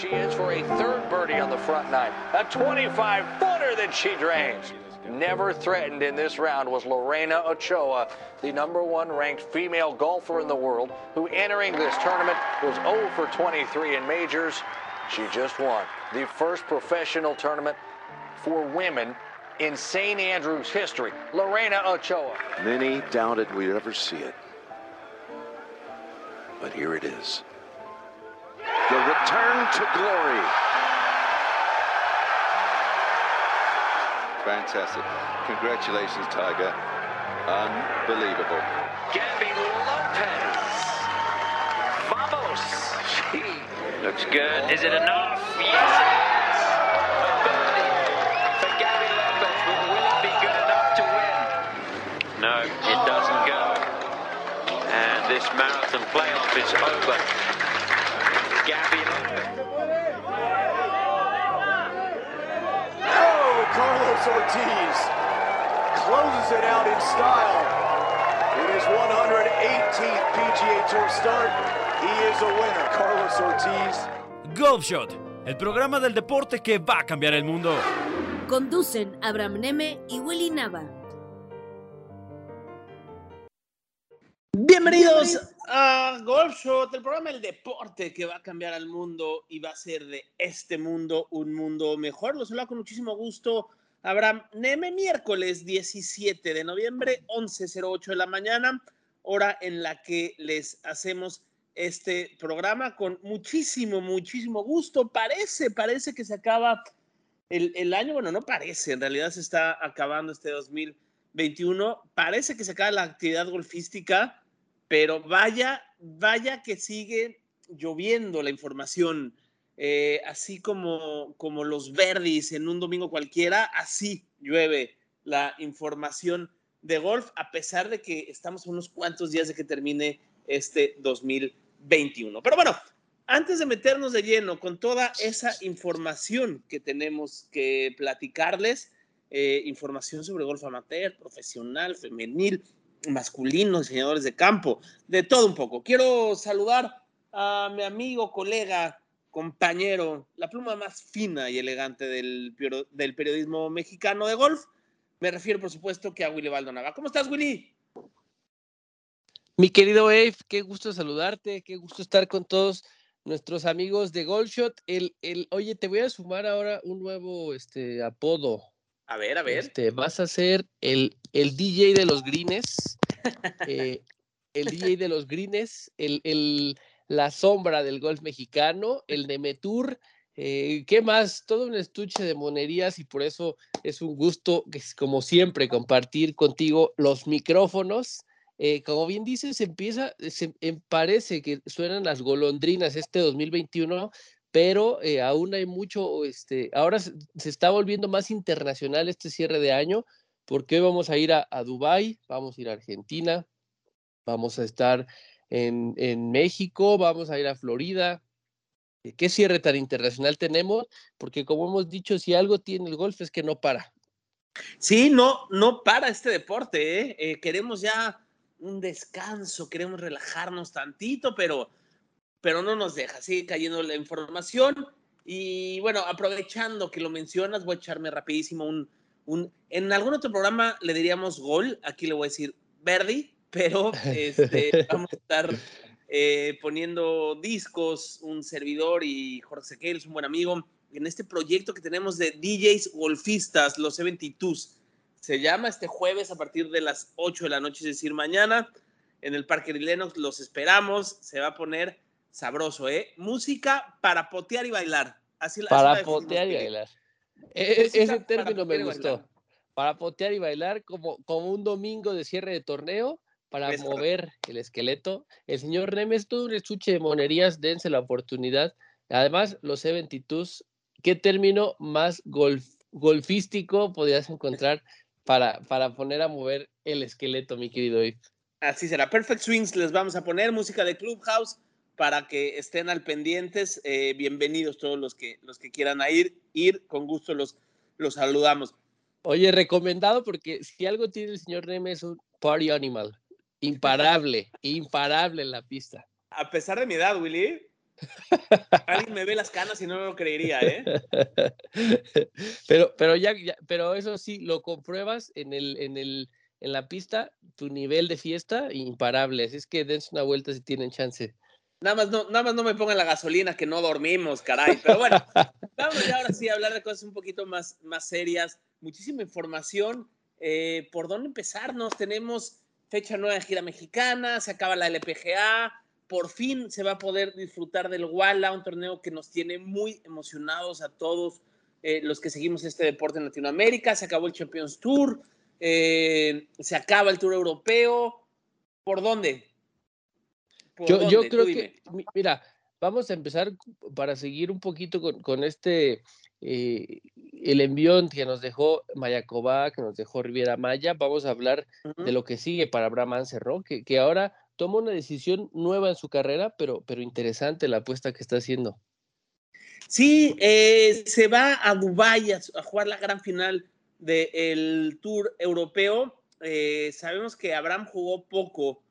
She is for a third birdie on the front nine. A 25 footer that she drains. Never threatened in this round was Lorena Ochoa, the number one ranked female golfer in the world, who entering this tournament was 0 for 23 in majors. She just won the first professional tournament for women in St. Andrews history. Lorena Ochoa. Many doubted we'd ever see it. But here it is. The return to glory. Fantastic. Congratulations, Tiger. Unbelievable. Gabby Lopez. Vamos. She Looks good. Is it enough? Yes, it is. a birdie for Gabby Lopez, but will it be good enough to win? No, it doesn't go. And this marathon playoff is over. Carlos Ortiz closes it out in style. In his 118th PGA Tour start, he is a winner. Carlos Ortiz. Golf Shot, el programa del deporte que va a cambiar el mundo. Conducen Abraham Neme y Willy Nava. Bienvenidos a Golf Shot, el programa del deporte que va a cambiar al mundo y va a hacer de este mundo un mundo mejor. Los saludo con muchísimo gusto. Abraham Neme, miércoles 17 de noviembre, 11.08 de la mañana, hora en la que les hacemos este programa con muchísimo, muchísimo gusto. Parece, parece que se acaba el, el año. Bueno, no parece, en realidad se está acabando este 2021. Parece que se acaba la actividad golfística, pero vaya, vaya que sigue lloviendo la información. Eh, así como, como los verdis en un domingo cualquiera, así llueve la información de golf, a pesar de que estamos unos cuantos días de que termine este 2021. Pero bueno, antes de meternos de lleno con toda esa información que tenemos que platicarles, eh, información sobre golf amateur, profesional, femenil, masculino, diseñadores de campo, de todo un poco. Quiero saludar a mi amigo, colega, compañero, la pluma más fina y elegante del, del periodismo mexicano de golf. Me refiero, por supuesto, que a Willy Baldonava. ¿Cómo estás, Willy? Mi querido Eve, qué gusto saludarte, qué gusto estar con todos nuestros amigos de Goldshot. El, el, oye, te voy a sumar ahora un nuevo este, apodo. A ver, a ver. Este, vas a ser el, el DJ de los greens, eh, el DJ de los greens, el, el, la sombra del golf mexicano, el Nemetour. Eh, ¿Qué más? Todo un estuche de monerías y por eso es un gusto, como siempre, compartir contigo los micrófonos. Eh, como bien dices, empieza, se, em, parece que suenan las golondrinas este 2021, pero eh, aún hay mucho, este, ahora se, se, está volviendo más internacional este cierre de año, porque hoy vamos a ir a, a Dubái, vamos a ir a Argentina, vamos a estar en, en México, vamos a ir a Florida. ¿Qué cierre tan internacional tenemos? Porque como hemos dicho, si algo tiene el golf es que no para. Sí, no, no para este deporte. ¿eh? Eh, queremos ya un descanso, queremos relajarnos tantito, pero, pero no nos deja, sigue cayendo la información. Y bueno, aprovechando que lo mencionas, voy a echarme rapidísimo un, un en algún otro programa le diríamos gol, aquí le voy a decir Verdi, pero este, vamos a estar eh, poniendo discos, un servidor y Jorge Sequel es un buen amigo, en este proyecto que tenemos de DJs golfistas, los 72s. Se llama este jueves a partir de las 8 de la noche, es decir, mañana, en el Parque Lennox. Los esperamos. Se va a poner sabroso, ¿eh? Música para potear y bailar. Así, para así potear y bailar. E ese término me gustó. Para potear y bailar como, como un domingo de cierre de torneo, para mover el esqueleto. El señor Nemes, todo un estuche de monerías, dense la oportunidad. Además, los 72, ¿qué término más golf, golfístico podrías encontrar para, para poner a mover el esqueleto, mi querido Eve? Así será. Perfect Swings, les vamos a poner música de Clubhouse para que estén al pendientes. Eh, bienvenidos todos los que, los que quieran ir, ir, con gusto los, los saludamos. Oye, recomendado porque si algo tiene el señor Nemes es un party animal. Imparable, imparable en la pista. A pesar de mi edad, Willy. Alguien me ve las canas y no lo creería, ¿eh? Pero, pero ya, pero eso sí, lo compruebas en el, en el, en la pista, tu nivel de fiesta, imparable. Así es que dense una vuelta si tienen chance. Nada más no, nada más no me pongan la gasolina que no dormimos, caray. Pero bueno, vamos ya ahora sí a hablar de cosas un poquito más, más serias. Muchísima información. Eh, ¿Por dónde empezarnos? Tenemos fecha nueva de gira mexicana, se acaba la LPGA, por fin se va a poder disfrutar del Walla, un torneo que nos tiene muy emocionados a todos eh, los que seguimos este deporte en Latinoamérica, se acabó el Champions Tour, eh, se acaba el Tour Europeo, ¿por dónde? yo, yo creo que, mira, vamos a empezar para seguir un poquito con, este, eh, el envión que nos dejó Mayacoba, que nos dejó Riviera Maya, vamos a hablar de lo que sigue para Abraham que, que ahora toma una decisión nueva en su carrera, pero, pero interesante la apuesta que está haciendo. Sí, eh, se va a Dubái a, jugar la gran final del Tour Europeo. Eh, sabemos que Abraham jugó poco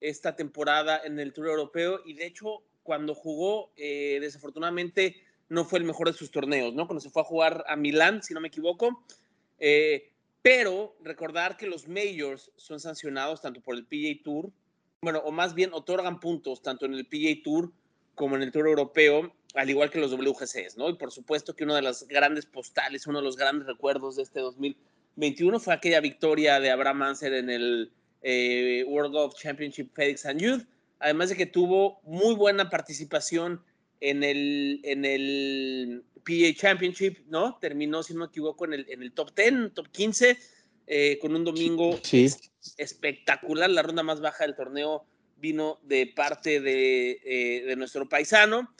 esta temporada en el Tour Europeo y de hecho cuando jugó eh, desafortunadamente no fue el mejor de sus torneos, ¿no? Cuando se fue a jugar a Milán, si no me equivoco. pero recordar que los majors son sancionados tanto por el PGA Tour bueno, o más bien otorgan puntos tanto en el PGA Tour como en el Tour Europeo, al igual que los WGCs, ¿no? Y por supuesto que una de las grandes postales, uno de los grandes recuerdos de este 2021 fue aquella victoria de Abraham Anser en el eh, World Golf Championship FedEx and Youth, además de que tuvo muy buena participación en el, en el PGA Championship, ¿no? Terminó, si no me equivoco, en el, en el top 10, top 15, eh, con un domingo espectacular. La ronda más baja del torneo vino de parte de, eh, nuestro paisano.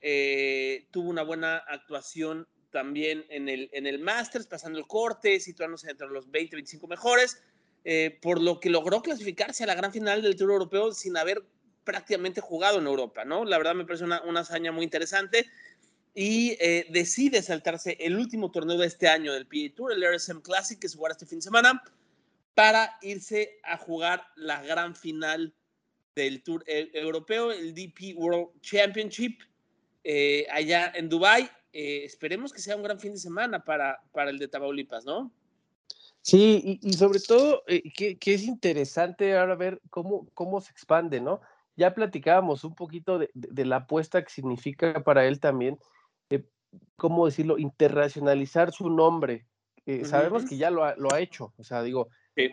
Eh, tuvo una buena actuación también en el, en el Masters, pasando el corte, situándose entre los 20, 25 mejores, por lo que logró clasificarse a la gran final del Tour Europeo sin haber prácticamente jugado en Europa, ¿no? La verdad me parece una, una hazaña muy interesante y eh, decide saltarse el último torneo de este año del PA Tour, el RSM Classic, que se jugará este fin de semana, para irse a jugar la gran final del Tour e, Europeo, el DP World Championship, eh, allá en Dubai. Eh, esperemos que sea un gran fin de semana para, para el de Tamaulipas, ¿no? Sí, y, sobre todo que, es interesante ahora ver cómo, cómo se expande, ¿no? Ya platicábamos un poquito de, de la apuesta que significa para él también ¿cómo decirlo?, internacionalizar su nombre. Eh, sabemos que ya lo ha, lo ha, hecho, o sea, digo,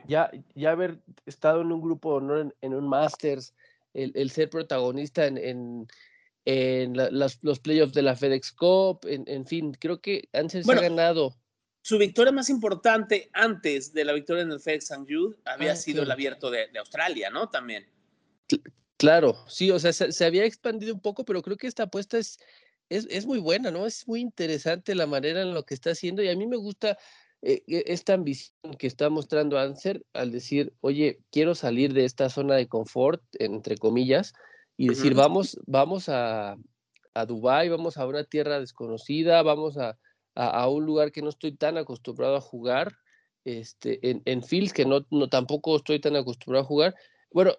ya, ya haber estado en un grupo de honor en, un Masters, el, ser protagonista en, en, los playoffs de la FedEx Cup, en, fin, creo que Ansel se ha ganado. Su victoria más importante antes de la victoria en el FedEx St. Jude había ah, sido el abierto de, Australia, ¿no? También. Claro, sí, o sea, se, se, había expandido un poco, pero creo que esta apuesta es, es, muy buena, ¿no? Es muy interesante la manera en lo que está haciendo y a mí me gusta eh, e, esta ambición que está mostrando Anser al decir, oye, quiero salir de esta zona de confort, entre comillas, y decir, vamos, vamos a, a Dubái, vamos a una tierra desconocida, vamos a, a, un lugar que no estoy tan acostumbrado a jugar, este, en, en fields que no, no tampoco estoy tan acostumbrado a jugar. Bueno,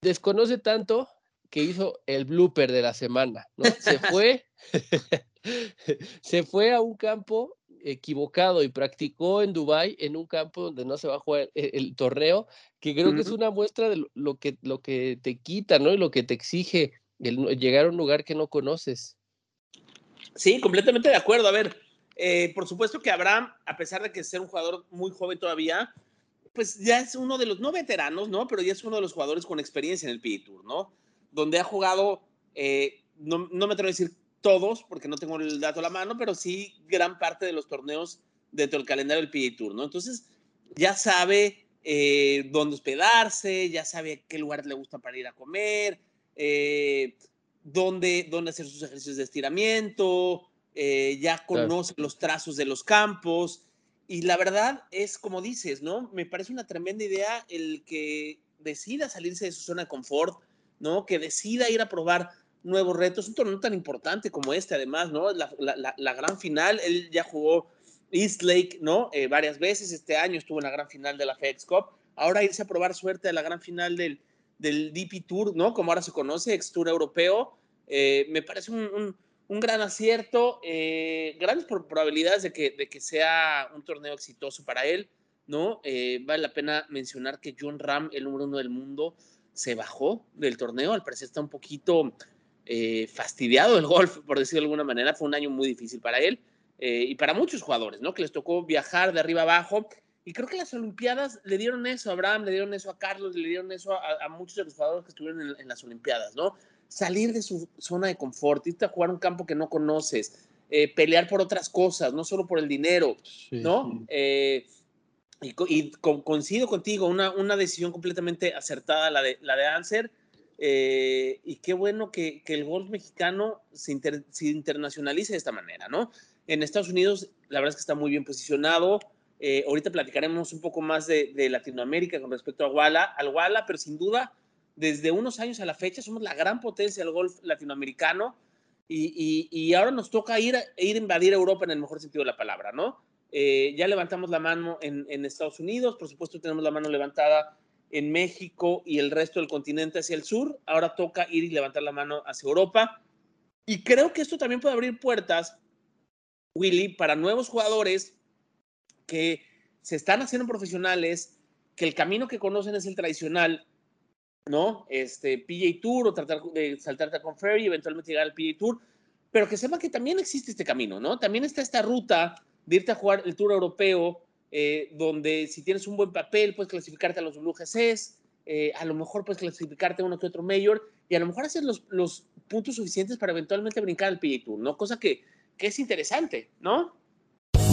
desconoce tanto que hizo el blooper de la semana, ¿no? Se fue, se fue a un campo equivocado y practicó en Dubai en un campo donde no se va a jugar el, torneo, que creo que es una muestra de lo que, lo que te quita, ¿no? Y lo que te exige el, llegar a un lugar que no conoces. Sí, completamente de acuerdo. A ver, eh, por supuesto que Abraham, a pesar de que ser un jugador muy joven todavía, pues ya es uno de los, no veteranos, ¿no? Pero ya es uno de los jugadores con experiencia en el PGA Tour, ¿no? donde ha jugado, eh, no, me atrevo a decir todos, porque no tengo el dato a la mano, pero sí gran parte de los torneos dentro del calendario del PGA Tour, ¿no? Entonces, ya sabe eh, dónde hospedarse, ya sabe qué lugares le gusta para ir a comer, eh, dónde, dónde hacer sus ejercicios de estiramiento, eh, ya conoce los trazos de los campos. Y la verdad es como dices, ¿no? Me parece una tremenda idea el que decida salirse de su zona de confort, ¿no? Que decida ir a probar nuevos retos, un torneo tan importante como este, además, ¿no? La, la, gran final, él ya jugó East Lake, ¿no? Eh, varias veces, este año estuvo en la gran final de la FedEx Cup, ahora irse a probar suerte a la gran final del, del DP Tour, ¿no? Como ahora se conoce, ex Tour Europeo, eh, me parece un, un, gran acierto, eh, grandes probabilidades de que, de que sea un torneo exitoso para él, ¿no? vale la pena mencionar que John Ram, el número uno del mundo, se bajó del torneo, al parecer está un poquito eh, fastidiado el golf, por decirlo de alguna manera. Fue un año muy difícil para él eh, y para muchos jugadores, ¿no? Que les tocó viajar de arriba abajo. Y creo que las Olimpiadas le dieron eso a Abraham, le dieron eso a Carlos, le dieron eso a, muchos de los jugadores que estuvieron en, las Olimpiadas, ¿no? Salir de su zona de confort, irte a jugar un campo que no conoces, eh, pelear por otras cosas, no solo por el dinero, sí, ¿no? Sí. Eh, y, y co coincido contigo, una, una decisión completamente acertada la de, la de Anser. Eh, y qué bueno que, que el golf mexicano se, inter, se, internacionalice de esta manera, ¿no? En Estados Unidos, la verdad es que está muy bien posicionado. Eh, ahorita platicaremos un poco más de, de, Latinoamérica con respecto a Walla, al Walla, pero sin duda, desde unos años a la fecha, somos la gran potencia del golf latinoamericano y, y, y ahora nos toca ir, ir a invadir Europa en el mejor sentido de la palabra, ¿no? Eh, ya levantamos la mano en, en Estados Unidos, por supuesto tenemos la mano levantada en México y el resto del continente hacia el sur. Ahora toca ir y levantar la mano hacia Europa. Y creo que esto también puede abrir puertas, Willy, para nuevos jugadores que se están haciendo profesionales, que el camino que conocen es el tradicional, ¿no? Este PJ Tour o tratar de saltarte con Ferry, eventualmente llegar al PJ Tour, pero que sepan que también existe este camino, ¿no? También está esta ruta de irte a jugar el Tour Europeo, eh, donde si tienes un buen papel puedes clasificarte a los WGCs, eh, a lo mejor puedes clasificarte a uno que otro mayor y a lo mejor hacer los, los puntos suficientes para eventualmente brincar al PGA Tour, ¿no? Cosa que, que es interesante, ¿no?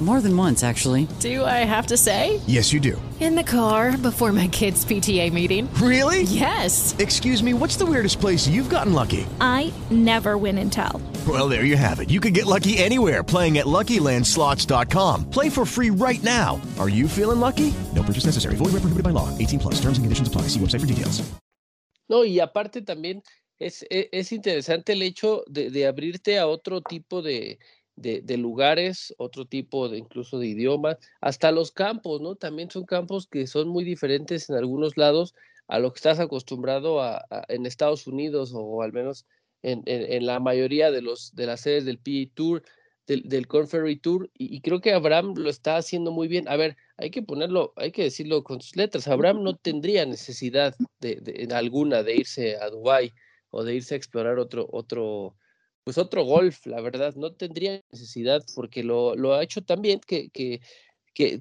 More than once, actually. Do I have to say? Yes, you do. In the car before my kids' PTA meeting. Really? Yes. Excuse me, what's the weirdest place you've gotten lucky? I never win and tell. Well, there you have it. You can get lucky anywhere playing at LuckyLandSlots.com. Play for free right now. Are you feeling lucky? No purchase necessary. Void where prohibited by law. 18 plus. Terms and conditions apply. See website for details. No, y aparte también es, es, es interesante el hecho de, de abrirte a otro tipo de, de, de, lugares, otro tipo de incluso de idiomas, hasta los campos, ¿no? También son campos que son muy diferentes en algunos lados a lo que estás acostumbrado a, a en Estados Unidos o al menos en, en, en, la mayoría de, los, de las sedes del PA Tour, del, del Corn Ferry Tour, y, y, creo que Abraham lo está haciendo muy bien. A ver, hay que ponerlo, hay que decirlo con sus letras. Abraham no tendría necesidad de, de, de alguna de irse a Dubái o de irse a explorar otro, otro, pues otro golf, la verdad, no tendría necesidad porque lo, ha hecho también que, que,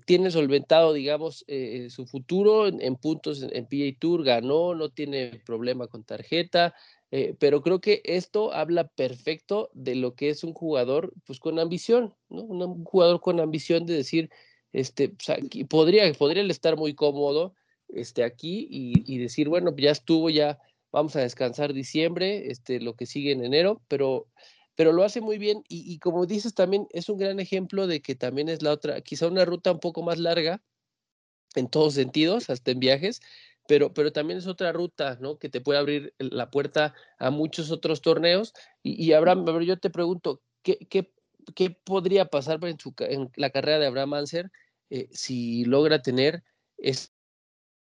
tiene solventado, digamos, eh, su futuro en, en puntos en, en, PA Tour, ganó, no tiene problema con tarjeta, eh, pero creo que esto habla perfecto de lo que es un jugador, pues con ambición, ¿no? Un jugador con ambición de decir, este, pues aquí, podría, podría estar muy cómodo este, aquí y, y decir, bueno, ya estuvo, ya vamos a descansar diciembre, este, lo que sigue en enero, pero, pero lo hace muy bien y, y, como dices también es un gran ejemplo de que también es la otra, quizá una ruta un poco más larga en todos sentidos, hasta en viajes, pero, pero también es otra ruta, ¿no? Que te puede abrir la puerta a muchos otros torneos. Y, y Abraham, yo te pregunto, ¿qué, qué, qué podría pasar en, su, en la carrera de Abraham Anser eh, si logra tener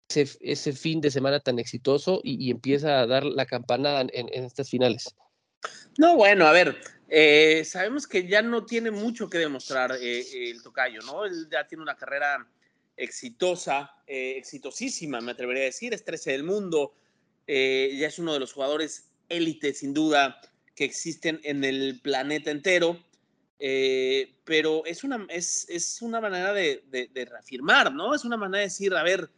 ese, fin de semana tan exitoso y, y, empieza a dar la campanada en, en estas finales? No, bueno, a ver, eh, sabemos que ya no tiene mucho que demostrar eh, el tocayo, ¿no? Él ya tiene una carrera exitosa, eh, exitosísima, me atrevería a decir, es 13 del mundo, eh, ya es uno de los jugadores élite, sin duda, que existen en el planeta entero, eh, pero es una, es, es una manera de, de, de, reafirmar, ¿no? Es una manera de decir, a ver,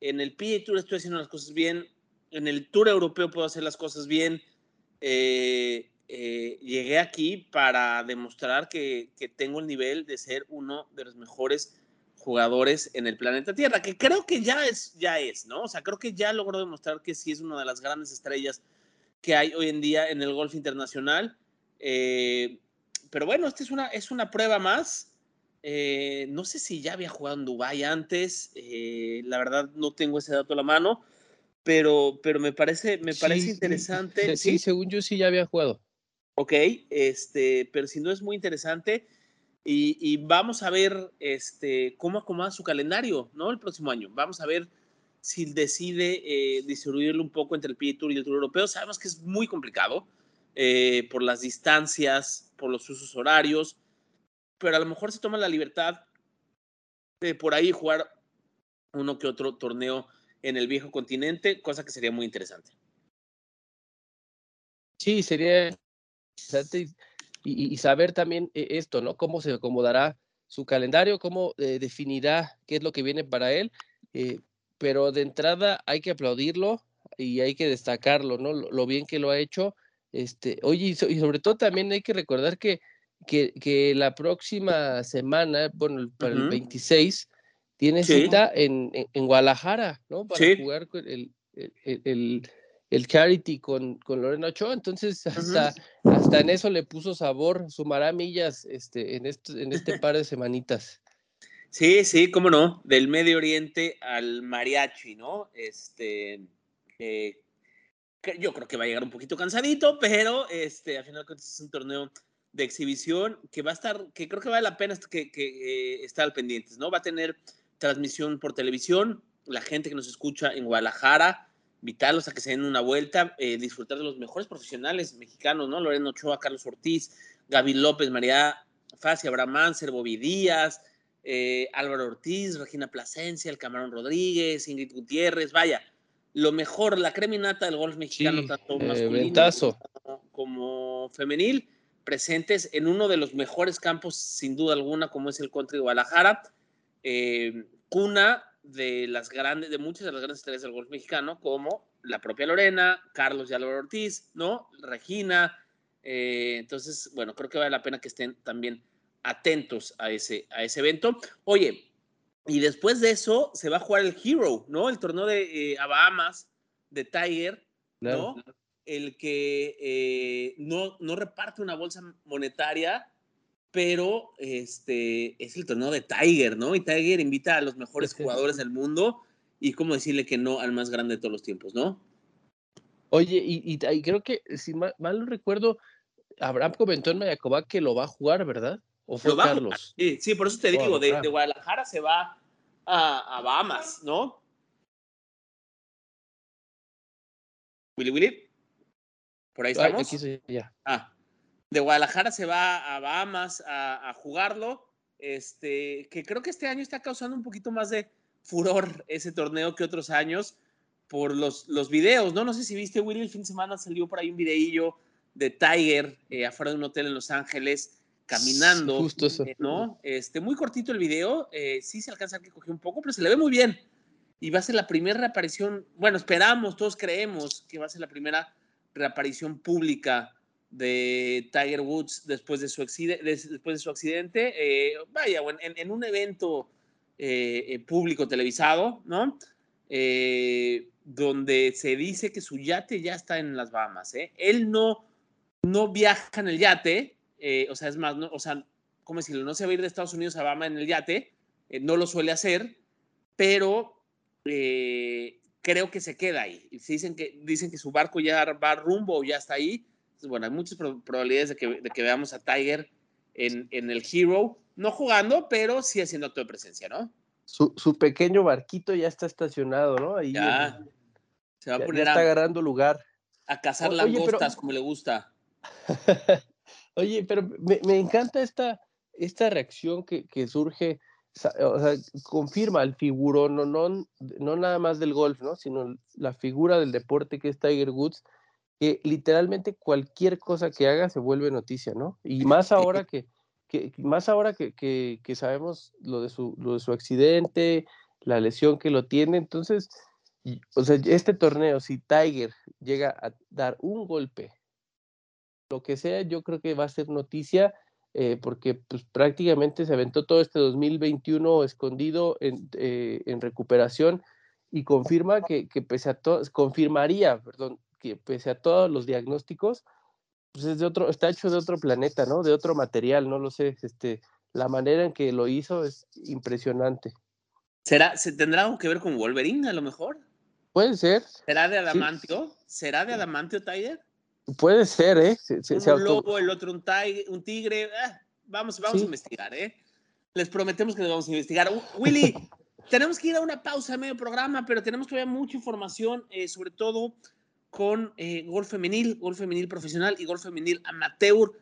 en el PGA Tour estoy haciendo las cosas bien, en el Tour Europeo puedo hacer las cosas bien, eh, eh, llegué aquí para demostrar que, que, tengo el nivel de ser uno de los mejores jugadores en el planeta Tierra, que creo que ya es, ya es, ¿no? O sea, creo que ya logró demostrar que sí es una de las grandes estrellas que hay hoy en día en el golf internacional. Eh, pero bueno, esta es una, es una prueba más. Eh, no sé si ya había jugado en Dubái antes, eh, la verdad no tengo ese dato a la mano, pero, pero me parece, me parece interesante. Sí, según yo sí ya había jugado. Ok, este, pero si no es muy interesante. Y, vamos a ver este, cómo acomoda su calendario, ¿no? El próximo año. Vamos a ver si decide eh, distribuirlo un poco entre el PGA Tour y el Tour Europeo. Sabemos que es muy complicado eh, por las distancias, por los usos horarios, pero a lo mejor se toma la libertad de por ahí jugar uno que otro torneo en el viejo continente, cosa que sería muy interesante. Sí, sería interesante y, saber también eh, esto, ¿no? Cómo se acomodará su calendario, cómo eh, definirá qué es lo que viene para él. Eh, pero de entrada hay que aplaudirlo y hay que destacarlo, ¿no? Lo, bien que lo ha hecho. Este, oye, y, sobre todo también hay que recordar que, que, la próxima semana, bueno, para el 26, tiene cita en, en, Guadalajara, ¿no? Para jugar el, el el charity con, con Lorena Ochoa, entonces hasta, hasta en eso le puso sabor, sumará millas este, en, este, en este par de semanitas. Sí, sí, cómo no, del Medio Oriente al mariachi, ¿no? Este, eh, yo creo que va a llegar un poquito cansadito, pero este, al final es un torneo de exhibición que va a estar, que creo que vale la pena que, que eh, estar al pendientes, ¿no? Va a tener transmisión por televisión, la gente que nos escucha en Guadalajara, vital, a que se den una vuelta, eh, disfrutar de los mejores profesionales mexicanos, ¿no? Lorena Ochoa, Carlos Ortiz, Gaby López, María Facia, Abraham Manser, Bobby Díaz, eh, Álvaro Ortiz, Regina Plasencia, el Camarón Rodríguez, Ingrid Gutiérrez, vaya, lo mejor, la creminata del golf mexicano, tanto eh, masculino como, femenil, presentes en uno de los mejores campos, sin duda alguna, como es el Country Guadalajara, cuna de las grandes, de muchas de las grandes estrellas del golf mexicano, como la propia Lorena, Carlos y Ortiz, ¿no? Regina. Eh, entonces, bueno, creo que vale la pena que estén también atentos a ese, a ese evento. Oye, y después de eso se va a jugar el Hero, ¿no? El torneo de eh, Bahamas de Tiger, ¿no? El que eh, no, no reparte una bolsa monetaria, pero este es el torneo de Tiger, ¿no? Y Tiger invita a los mejores jugadores del mundo y cómo decirle que no al más grande de todos los tiempos, ¿no? Oye, y, creo que, si mal, no recuerdo, Abraham comentó en Mayacoba que lo va a jugar, ¿verdad? ¿O fue Carlos? Sí, sí, por eso te digo, de, Guadalajara se va a, Bahamas, ¿no? Willy Willy. Por ahí estamos. ya. Ah, de Guadalajara se va a Bahamas a, jugarlo, este, que creo que este año está causando un poquito más de furor ese torneo que otros años por los, los videos, ¿no? No sé si viste, Willy, el fin de semana salió por ahí un videillo de Tiger eh, afuera de un hotel en Los Ángeles caminando, Justo eso. Eh, ¿no? Este, muy cortito el video, eh, sí se alcanza a que cogió un poco, pero se le ve muy bien. Y va a ser la primera reaparición, bueno, esperamos, todos creemos que va a ser la primera reaparición pública de Tiger Woods después de su, después de su accidente, eh, vaya, en, en, un evento eh, eh, público televisado, ¿no? donde se dice que su yate ya está en las Bahamas, Él no, no viaja en el yate, o sea, es más, o sea, ¿cómo decirlo? No se va a ir de Estados Unidos a Bahamas en el yate, no lo suele hacer, pero creo que se queda ahí. dicen que, dicen que su barco ya va rumbo o ya está ahí, bueno, hay muchas probabilidades de que, veamos a Tiger en, el Hero, no jugando, pero sí haciendo acto de presencia, ¿no? Su, pequeño barquito ya está estacionado, ¿no? Ahí ya. se va a poner está agarrando lugar. A cazar langostas, como le gusta. Oye, pero me, encanta esta, esta reacción que, surge, o sea, confirma el figurón, no, no, no nada más del golf, ¿no? Sino la figura del deporte que es Tiger Woods que literalmente cualquier cosa que haga se vuelve noticia, ¿no? Y más ahora que, más ahora que, que, sabemos lo de, su, lo de su accidente, la lesión que lo tiene, entonces, o sea, este torneo, si Tiger llega a dar un golpe lo que sea, yo creo que va a ser noticia. Eh, porque pues, prácticamente se aventó todo este 2021 escondido en, eh, en recuperación y confirma que, que pese a todo, confirmaría, perdón, que pese a todos los diagnósticos, pues es de otro, está hecho de otro planeta, ¿no? De otro material, no lo sé, este, la manera en que lo hizo es impresionante. ¿Será, ¿Se tendrá algo que ver con Wolverine a lo mejor? Puede ser. ¿Será de adamantio? ¿Será de adamantio, Tiger? Puede ser, ¿eh? un lobo, el otro un, un tigre. Ah, vamos vamos a investigar, ¿eh? Les prometemos que nos vamos a investigar. Willy, tenemos que ir a una pausa en medio programa, pero tenemos todavía mucha información, eh, sobre todo con eh, golf femenil, golf femenil profesional y golf femenil amateur.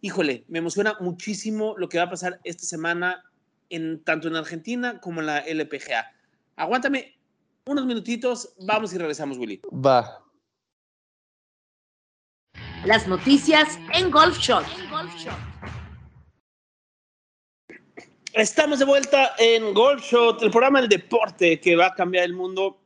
Híjole, me emociona muchísimo lo que va a pasar esta semana, en, tanto en Argentina como en la LPGA. Aguántame unos minutitos, vamos y regresamos, Willy. Va. Las noticias en Golf Shot. Estamos de vuelta en Golf Shot, el programa del deporte que va a cambiar el mundo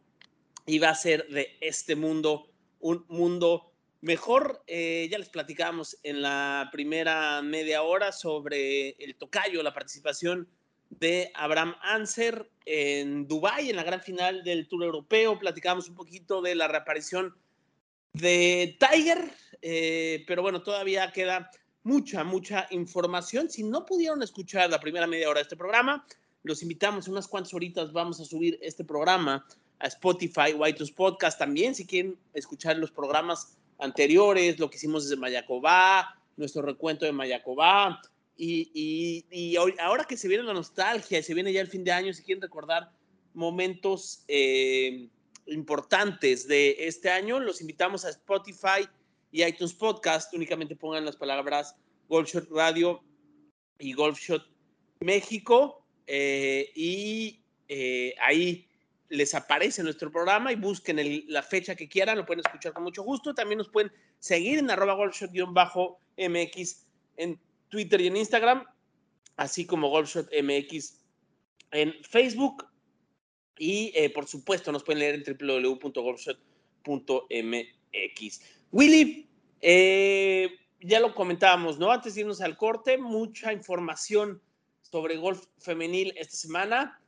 y va a ser de este mundo un mundo mejor. Eh, ya les platicamos en la primera media hora sobre el tocayo, la participación de Abraham Anser en Dubái en la gran final del Tour Europeo. Platicamos un poquito de la reaparición de Tiger, eh, pero bueno, todavía queda mucha, mucha información. Si no pudieron escuchar la primera media hora de este programa, los invitamos unas cuantas horitas, vamos a subir este programa a Spotify, White Podcast también, si quieren escuchar los programas anteriores, lo que hicimos desde Mayacobá, nuestro recuento de Mayacobá, y, y, ahora que se viene la nostalgia y se viene ya el fin de año, si quieren recordar momentos eh, importantes de este año, los invitamos a Spotify y iTunes Podcast. Únicamente pongan las palabras Golfshot Radio y Golfshot México eh, y eh, ahí les aparece nuestro programa y busquen la fecha que quieran, lo pueden escuchar con mucho gusto. También nos pueden seguir en arroba golfshot-mx en Twitter y en Instagram, así como Golfshot MX en Facebook y eh, por supuesto nos pueden leer en www.golfshot.mx. Willy, eh, ya lo comentábamos, ¿no? Antes de irnos al corte, mucha información sobre golf femenil esta semana.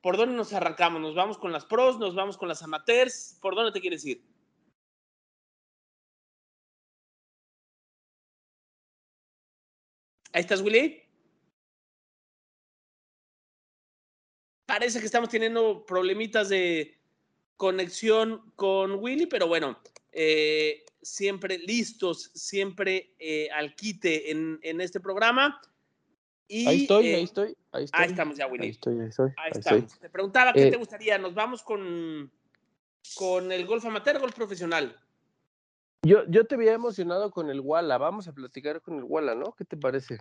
¿Por dónde nos arrancamos? ¿Nos vamos con las pros? ¿Nos vamos con las amateurs? ¿Por dónde te quieres ir? Ahí estás, Willy. Parece que estamos teniendo problemitas de conexión con Willy, pero bueno, eh, siempre listos, siempre eh, al quite en, este programa. Y, ahí estoy, ahí eh, estoy, ahí estoy. Ahí estamos ya, Willy. Ahí estoy, ahí estoy. Ahí, estamos. Te preguntaba qué te gustaría. ¿Nos vamos con, con el golf amateur o golf profesional? Yo, yo te había emocionado con el Walla. Vamos a platicar con el Walla, ¿no? ¿Qué te parece?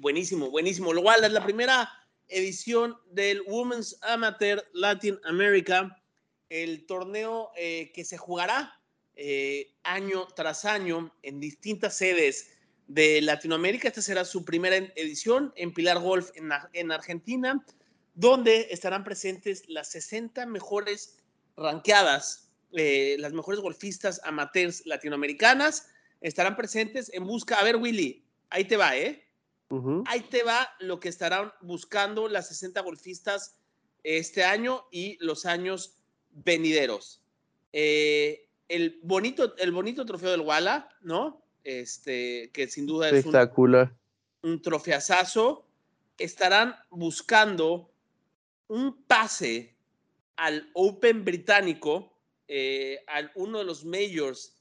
Buenísimo, buenísimo. El Walla es la primera edición del Women's Amateur Latin America, el torneo eh, que se jugará eh, año tras año en distintas sedes de Latinoamérica. Esta será su primera edición en Pilar Golf en, Argentina, donde estarán presentes las 60 mejores ranqueadas, eh, las mejores golfistas amateurs latinoamericanas. Estarán presentes en busca. A ver, Willy, ahí te va, ¿eh? Ahí te va lo que estarán buscando las 60 golfistas este año y los años venideros. Eh, el, bonito, el bonito trofeo del Walla, ¿no? Este, que sin duda es un, un trofeazazo. Estarán buscando un pase al Open británico, eh, a uno de los majors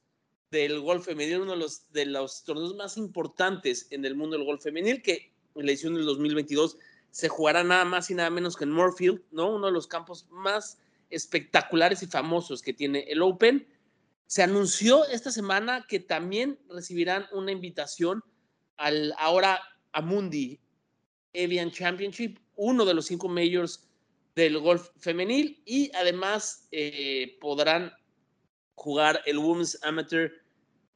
del golf femenil, uno de los, de los torneos más importantes en el mundo del golf femenil, que en la edición del 2022 se jugará nada más y nada menos que en Moorfield, ¿no? Uno de los campos más espectaculares y famosos que tiene el Open. Se anunció esta semana que también recibirán una invitación al ahora Amundi Evian Championship, uno de los cinco majors del golf femenil, y además eh, podrán jugar el Women's Amateur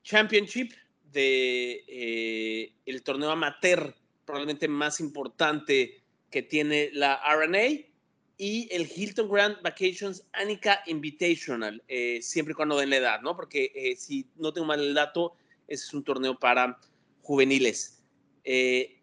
Championship de eh, el torneo amateur probablemente más importante que tiene la RNA y el Hilton Grand Vacations Annika Invitational, eh, siempre y cuando den la edad, ¿no? Porque eh, si no tengo mal el dato, ese es un torneo para juveniles. Eh,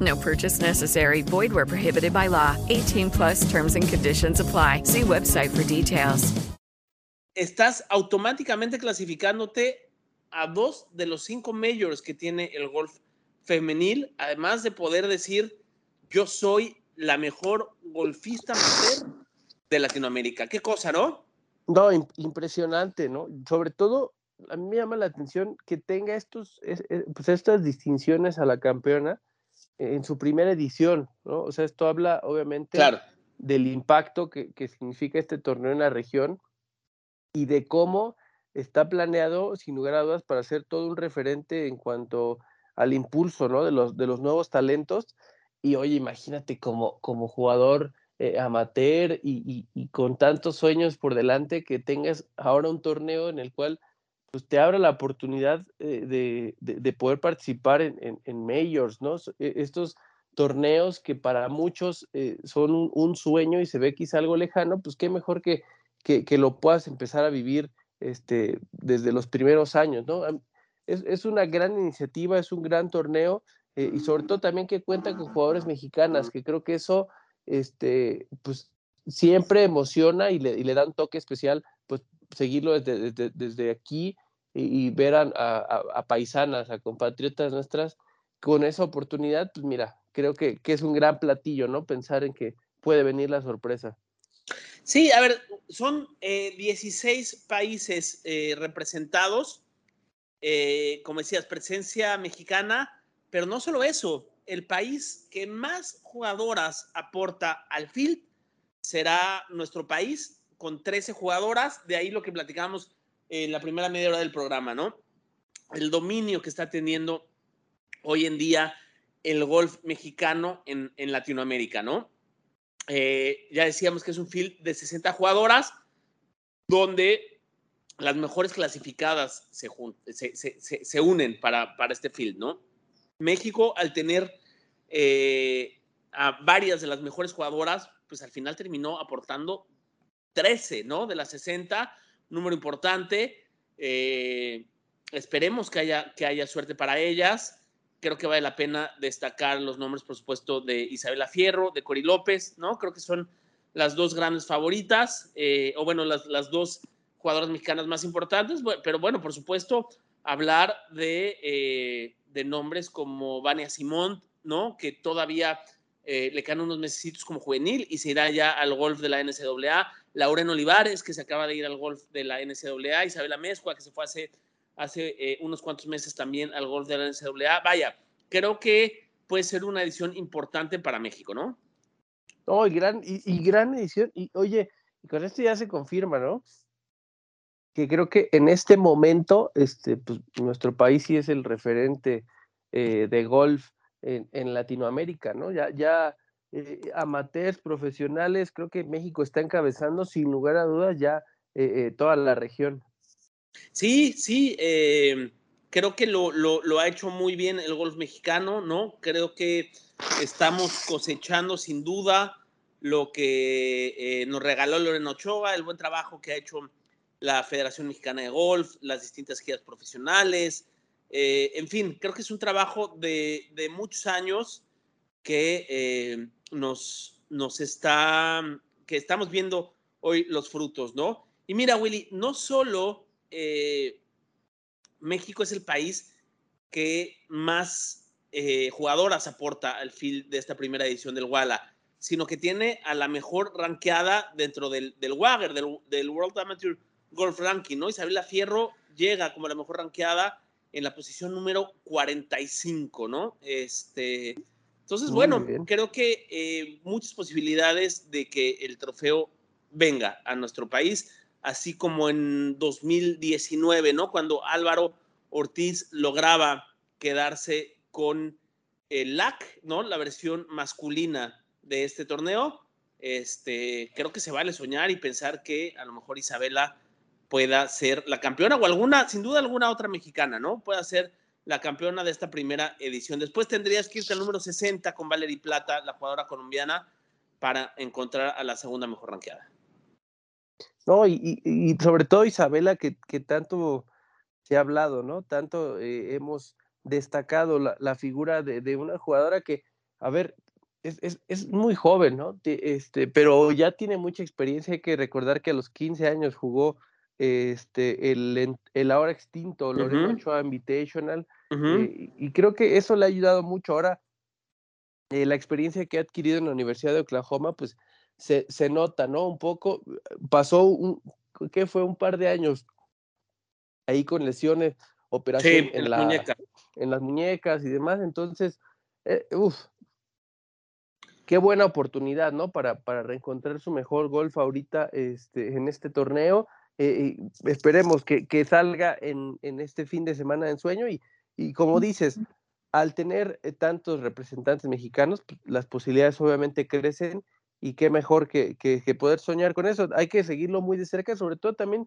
No purchase necessary. Void where prohibited by law. 18 plus terms and conditions apply. See website for details. Estás automáticamente clasificándote a dos de los cinco majors que tiene el golf femenil, además de poder decir, yo soy la mejor golfista mujer de Latinoamérica. Qué cosa, ¿no? No, im- impresionante, ¿no? Sobre todo, a mí me llama la atención que tenga estos, es- es- pues estas distinciones a la campeona en su primera edición, ¿no? O sea, esto habla obviamente Claro. del impacto que, que significa este torneo en la región y de cómo está planeado, sin lugar a dudas, para ser todo un referente en cuanto al impulso, ¿no? De los, de los nuevos talentos. Y oye, imagínate como, como jugador eh, amateur y, y- y con tantos sueños por delante que tengas ahora un torneo en el cual pues, te abra la oportunidad eh, de, de- de poder participar en, en- majors, ¿no? E- Estos torneos que para muchos eh, son un, sueño y se ve quizá algo lejano, pues qué mejor que, que, lo puedas empezar a vivir este, desde los primeros años, ¿no? Es, es una gran iniciativa, es un gran torneo eh, y sobre todo también que cuenta con jugadores mexicanas, que creo que eso, este, pues siempre emociona y le, y le da un toque especial, pues seguirlo desde, desde, desde aquí y, y ver a, a- a- paisanas, a compatriotas nuestras con esa oportunidad, pues mira, creo que, que es un gran platillo, ¿no? Pensar en que puede venir la sorpresa. Sí, a ver, son eh, 16 países eh, representados, eh, como decías, presencia mexicana, pero no solo eso, el país que más jugadoras aporta al field será nuestro país, con 13 jugadoras, de ahí lo que platicamos en la primera media hora del programa, ¿no? El dominio que está teniendo hoy en día el golf mexicano en, en Latinoamérica, ¿no? Eh, ya decíamos que es un field de 60 jugadoras, donde las mejores clasificadas se, se- se- se unen para, para este field, ¿no? México, al tener eh, a varias de las mejores jugadoras, pues al final terminó aportando 13, ¿no? De las 60, número importante. Eh, esperemos que haya, que haya suerte para ellas. Creo que vale la pena destacar los nombres, por supuesto, de Isabela Fierro, de Cori López, ¿no? Creo que son las dos grandes favoritas, eh, o bueno, las, las dos jugadoras mexicanas más importantes, pero bueno, por supuesto, hablar de, eh, de nombres como Vania Simón, ¿no? Que todavía eh, le quedan unos mesecitos como juvenil y se irá ya al golf de la NCAA. Lauren Olivares, que se acaba de ir al golf de la NCAA. Isabela Mezcua, que se fue hace, hace eh, unos cuantos meses también al golf de la NCAA. Vaya, creo que puede ser una edición importante para México, ¿no? No, y gran, y, gran edición. Y oye, con esto ya se confirma, ¿no? Que creo que en este momento, este, pues, nuestro país sí es el referente eh, de golf en, Latinoamérica, ¿no? Ya, ya eh, amateurs, profesionales, creo que México está encabezando sin lugar a dudas ya eh, eh, toda la región. Sí, sí, eh, creo que lo, lo, ha hecho muy bien el golf mexicano, ¿no? Creo que estamos cosechando sin duda lo que eh, nos regaló Lorena Ochoa, el buen trabajo que ha hecho la Federación Mexicana de Golf, las distintas giras profesionales, eh, en fin, creo que es un trabajo de, de muchos años que eh, nos, nos está, que estamos viendo hoy los frutos, ¿no? Y mira, Willy, no solo eh, México es el país que más jugadoras aporta al field de esta primera edición del Walla, sino que tiene a la mejor ranqueada dentro del, del WAGR, del, del World Amateur Golf Ranking, ¿no? Isabela Fierro llega como la mejor ranqueada en la posición número 45, ¿no? Este, entonces, Muy bueno, bien. creo que eh, muchas posibilidades de que el trofeo venga a nuestro país, así como en 2019, ¿no? Cuando Álvaro Ortiz lograba quedarse con el LAC, ¿no? La versión masculina de este torneo. Este, creo que se vale soñar y pensar que a lo mejor Isabela pueda ser la campeona o alguna, sin duda alguna otra mexicana, ¿no? Pueda ser la campeona de esta primera edición. Después tendrías que irte al número 60 con Valerie Plata, la jugadora colombiana, para encontrar a la segunda mejor ranqueada. No, y, y- sobre todo Isabela, que, que tanto se ha hablado, ¿no? Tanto eh, hemos destacado la, la figura de, de una jugadora que, a ver, es, es, es muy joven, ¿no? Este, pero ya tiene mucha experiencia. Hay que recordar que a los 15 años jugó este, el, el ahora extinto Lorena Ujú. Ochoa Invitational. Eh, y creo que eso le ha ayudado mucho. Ahora, eh, la experiencia que ha adquirido en la Universidad de Oklahoma, pues se, se nota, ¿no? Un poco, pasó un, ¿qué fue? Un par de años ahí con lesiones, operación Sí, en la la- muñeca. en las muñecas y demás, entonces, eh, uf, qué buena oportunidad, ¿no? Para, para reencontrar su mejor golf ahorita este, en este torneo. Eh, esperemos que, que salga en, en este fin de semana de ensueño y, y como dices, al tener eh, tantos representantes mexicanos, pues, las posibilidades obviamente crecen y qué mejor que, que- que poder soñar con eso. Hay que seguirlo muy de cerca, sobre todo también,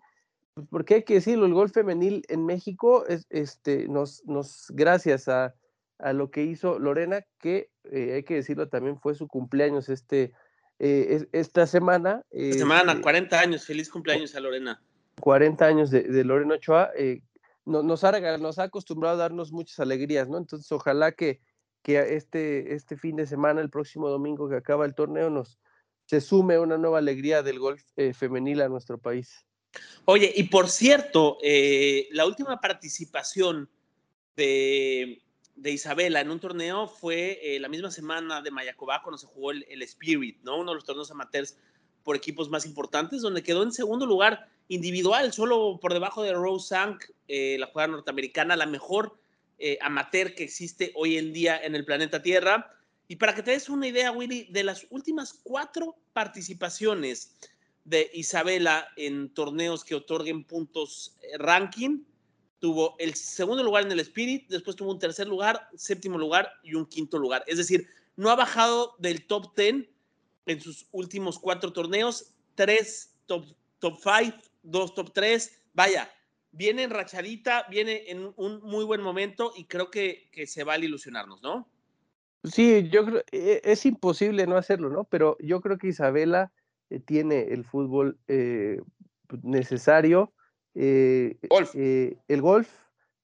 pues, porque hay que decirlo, el golf femenil en México es, este, nos, nos, gracias a, a lo que hizo Lorena, que eh, hay que decirlo también fue su cumpleaños este, eh, es- esta semana. Esta semana, este, 40 años. Feliz cumpleaños a Lorena. 40 años de, de Lorena Ochoa, eh, no- nos, ha, nos ha acostumbrado a darnos muchas alegrías, ¿no? Entonces, ojalá que, que este, este fin de semana, el próximo domingo que acaba el torneo, nos se sume una nueva alegría del golf eh, femenil a nuestro país. Oye, y por cierto, eh, la última participación de, de Isabela en un torneo fue eh, la misma semana de Mayacobá cuando se jugó el, el Spirit, ¿no? Uno de los torneos amateurs por equipos más importantes, donde quedó en segundo lugar individual, solo por debajo de Rose Sank, eh, la jugadora norteamericana, la mejor eh, amateur que existe hoy en día en el planeta Tierra. Y para que te des una idea, Willy, de las últimas cuatro participaciones de Isabela en torneos que otorguen puntos eh, ranking, tuvo el segundo lugar en el Spirit, después tuvo un tercer lugar, séptimo lugar y un quinto lugar. Es decir, no ha bajado del top 10 en sus últimos cuatro torneos, tres top, top five, dos top tres. Vaya, viene enrachadita, viene en un muy buen momento y creo que, que se vale ilusionarnos, ¿no? Sí, yo creo, e- es imposible no hacerlo, ¿no? Pero yo creo que Isabela eh, tiene el fútbol eh, necesario. Eh, eh, el golf,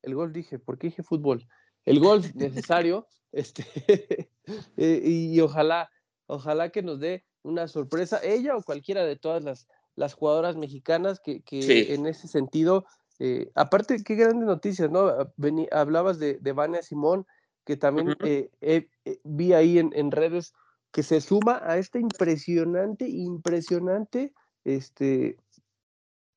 el golf dije, ¿por qué dije fútbol? El golf necesario, este, eh, y, y ojalá, ojalá que nos dé una sorpresa, ella o cualquiera de todas las, las jugadoras mexicanas que, que Sí. en ese sentido, aparte, qué grandes noticias, ¿no? Ah, veni- hablabas de, de Vania Simón, que también vi ahí en, en redes que se suma a este impresionante, impresionante, este,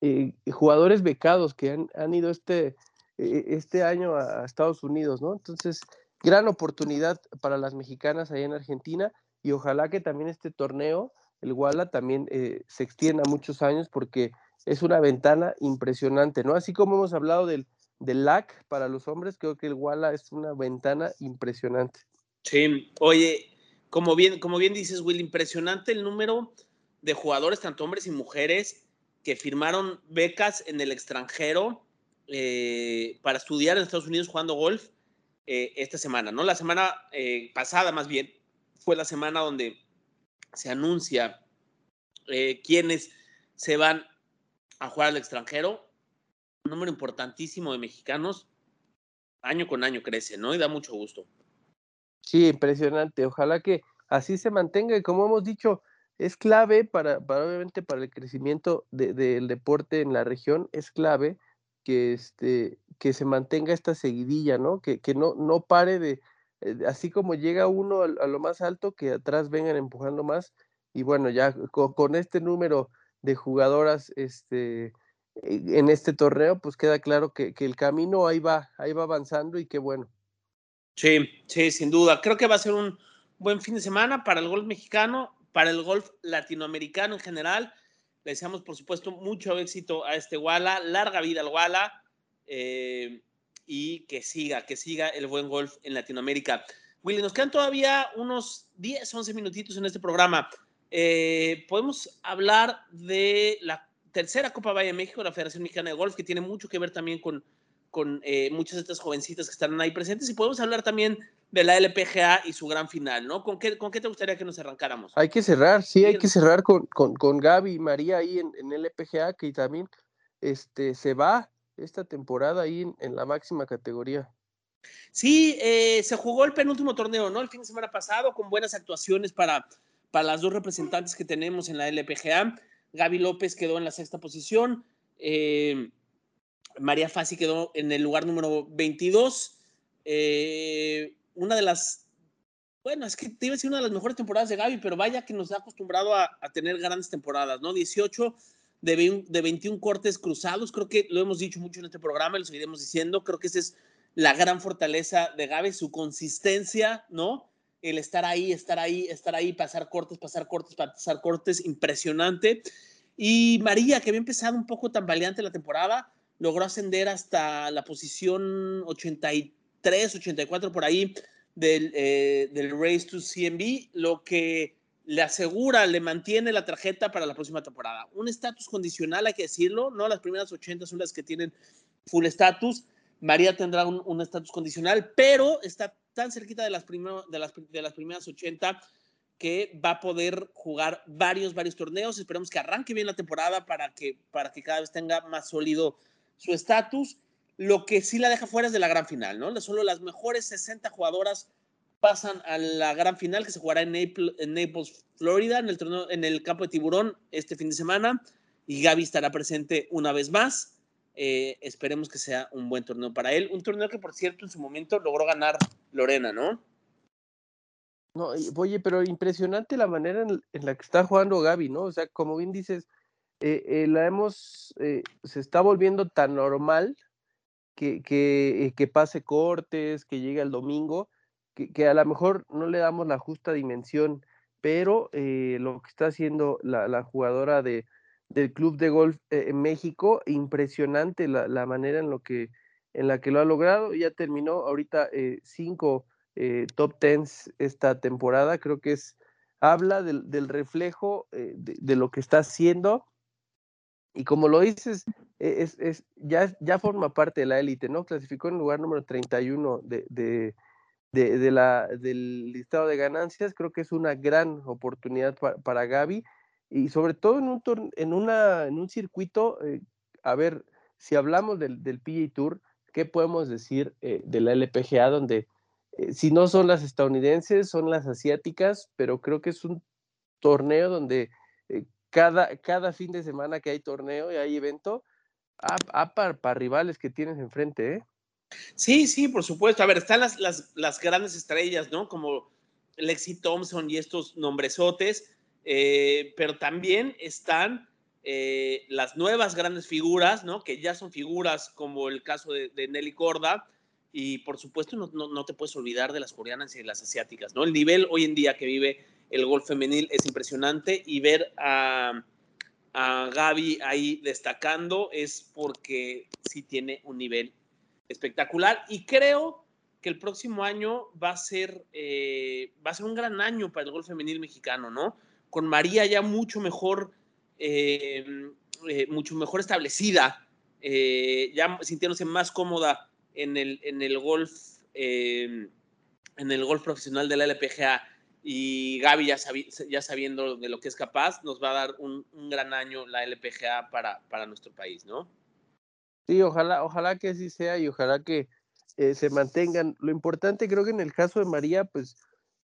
eh, jugadores becados que han, han ido este, eh, este año a, Estados Unidos, ¿no? Entonces, gran oportunidad para las mexicanas allá en Argentina y ojalá que también este torneo, el Walla, también eh, se extienda muchos años porque es una ventana impresionante, ¿no? Así como hemos hablado del, del LAC para los hombres, creo que el Walla es una ventana impresionante. Sí, oye, como bien, como bien dices, Will, impresionante el número de jugadores, tanto hombres y mujeres, que firmaron becas en el extranjero eh, para estudiar en Estados Unidos jugando golf eh, esta semana, ¿no? La semana eh, pasada, más bien, fue la semana donde se anuncia quiénes se van a jugar al extranjero. Un número importantísimo de mexicanos, año con año crece, ¿no? Y da mucho gusto. Sí, impresionante. Ojalá que así se mantenga y como hemos dicho, es clave para, para obviamente para el crecimiento de- del deporte en la región, es clave que, este, que se mantenga esta seguidilla, ¿no? Que, que no, no pare de, eh, así como llega uno a, lo más alto, que atrás vengan empujando más. Y bueno, ya con, este número de jugadoras este, e, en este torneo, pues queda claro que, que, el camino ahí va, ahí va avanzando y qué bueno. Sí, sí, sin duda. Creo que va a ser un buen fin de semana para el golf mexicano, para el golf latinoamericano en general. Le deseamos, por supuesto, mucho éxito a este Wala, larga vida al Wala. Eh, y que siga, que siga el buen golf en Latinoamérica. Willy, nos quedan todavía unos 10, 11 minutitos en este programa. Eh, podemos hablar de la tercera Copa Valle de México, la Federación Mexicana de Golf, que tiene mucho que ver también con, con eh, muchas de estas jovencitas que están ahí presentes. Y podemos hablar también de la LPGA y su gran final, ¿no? ¿Con qué, con qué te gustaría que nos arrancáramos? Hay que cerrar, sí, hay que cerrar con, con, con Gaby y María ahí en, en LPGA, que también este, se va esta temporada ahí en, la máxima categoría. Sí, eh, se jugó el penúltimo torneo, ¿no? El fin de semana pasado, con buenas actuaciones para, para las dos representantes que tenemos en la LPGA. Gaby López quedó en la sexta posición. Eh, María Fassi quedó en el lugar número 22. Eh, una de las, bueno, es que te iba a decir una de las mejores temporadas de Gaby, pero vaya que nos ha acostumbrado a, tener grandes temporadas, ¿no? 18 de, 21 cortes cruzados. Creo que lo hemos dicho mucho en este programa y lo seguiremos diciendo. Creo que esa es la gran fortaleza de Gabe, su consistencia, ¿no? El estar ahí, estar ahí, estar ahí, pasar cortes, pasar cortes, pasar cortes, impresionante. Y María, que había empezado un poco tambaleante la temporada, logró ascender hasta la posición 83, 84 por ahí del, eh, del Race to CMB, lo que le asegura, le mantiene la tarjeta para la próxima temporada. Un estatus condicional, hay que decirlo, ¿no? Las primeras 80 son las que tienen full estatus. María tendrá un estatus condicional, pero está tan cerquita de las, de, las, de las primeras 80 que va a poder jugar varios, varios torneos. Esperemos que arranque bien la temporada para que, para que cada vez tenga más sólido su estatus. Lo que sí la deja fuera es de la gran final, ¿no? Solo las mejores 60 jugadoras pasan a la gran final que se jugará en Naples, Florida, en el, en el campo de tiburón este fin de semana. Y Gaby estará presente una vez más. Eh, esperemos que sea un buen torneo para él. Un torneo que, por cierto, en su momento logró ganar Lorena, ¿no? No, oye, pero impresionante la manera en, la que está jugando Gaby, ¿no? O sea, como bien dices, eh, eh, la hemos, se está volviendo tan normal que, que, pase cortes, que llegue el domingo, que, a lo mejor no le damos la justa dimensión, pero eh, lo que está haciendo la, jugadora de, del Club de Golf eh, en México, impresionante la, manera en, lo que, en la que lo ha logrado. Ya terminó ahorita eh, cinco top tens esta temporada, creo que es, habla del, del reflejo de, lo que está haciendo. Y como lo dices, e, es, es, ya, ya forma parte de la élite, ¿no? Clasificó en lugar número 31 de, de, de, la, del listado de ganancias. Creo que es una gran oportunidad para, Gaby y sobre todo en un, en una, en un circuito, eh, a ver, si hablamos del, del PGA Tour, ¿qué podemos decir eh, de la LPGA donde eh, si no son las estadounidenses, son las asiáticas, pero creo que es un torneo donde cada, cada fin de semana que hay torneo y hay evento, a, para, rivales que tienes enfrente, ¿eh? Sí, sí, por supuesto. A ver, están las, las, grandes estrellas, ¿no? Como Lexi Thompson y estos nombresotes, eh, pero también están eh, las nuevas grandes figuras, ¿no? Que ya son figuras como el caso de, Nelly Corda. Y por supuesto, no, te puedes olvidar de las coreanas y de las asiáticas, ¿no? El nivel hoy en día que vive el golf femenil es impresionante y ver a, a Gaby ahí destacando es porque sí tiene un nivel espectacular y creo que el próximo año va a ser, eh, va a ser un gran año para el golf femenil mexicano, ¿no? Con María ya mucho mejor, eh, eh, mucho mejor establecida, ya sintiéndose más cómoda en el, en el golf, en el golf profesional de la LPGA y Gaby ya, ya sabiendo de lo que es capaz, nos va a dar un, un gran año la LPGA para, para nuestro país, ¿no? Sí, ojalá, ojalá que así sea y ojalá que eh, se mantengan. Lo importante creo que en el caso de María, pues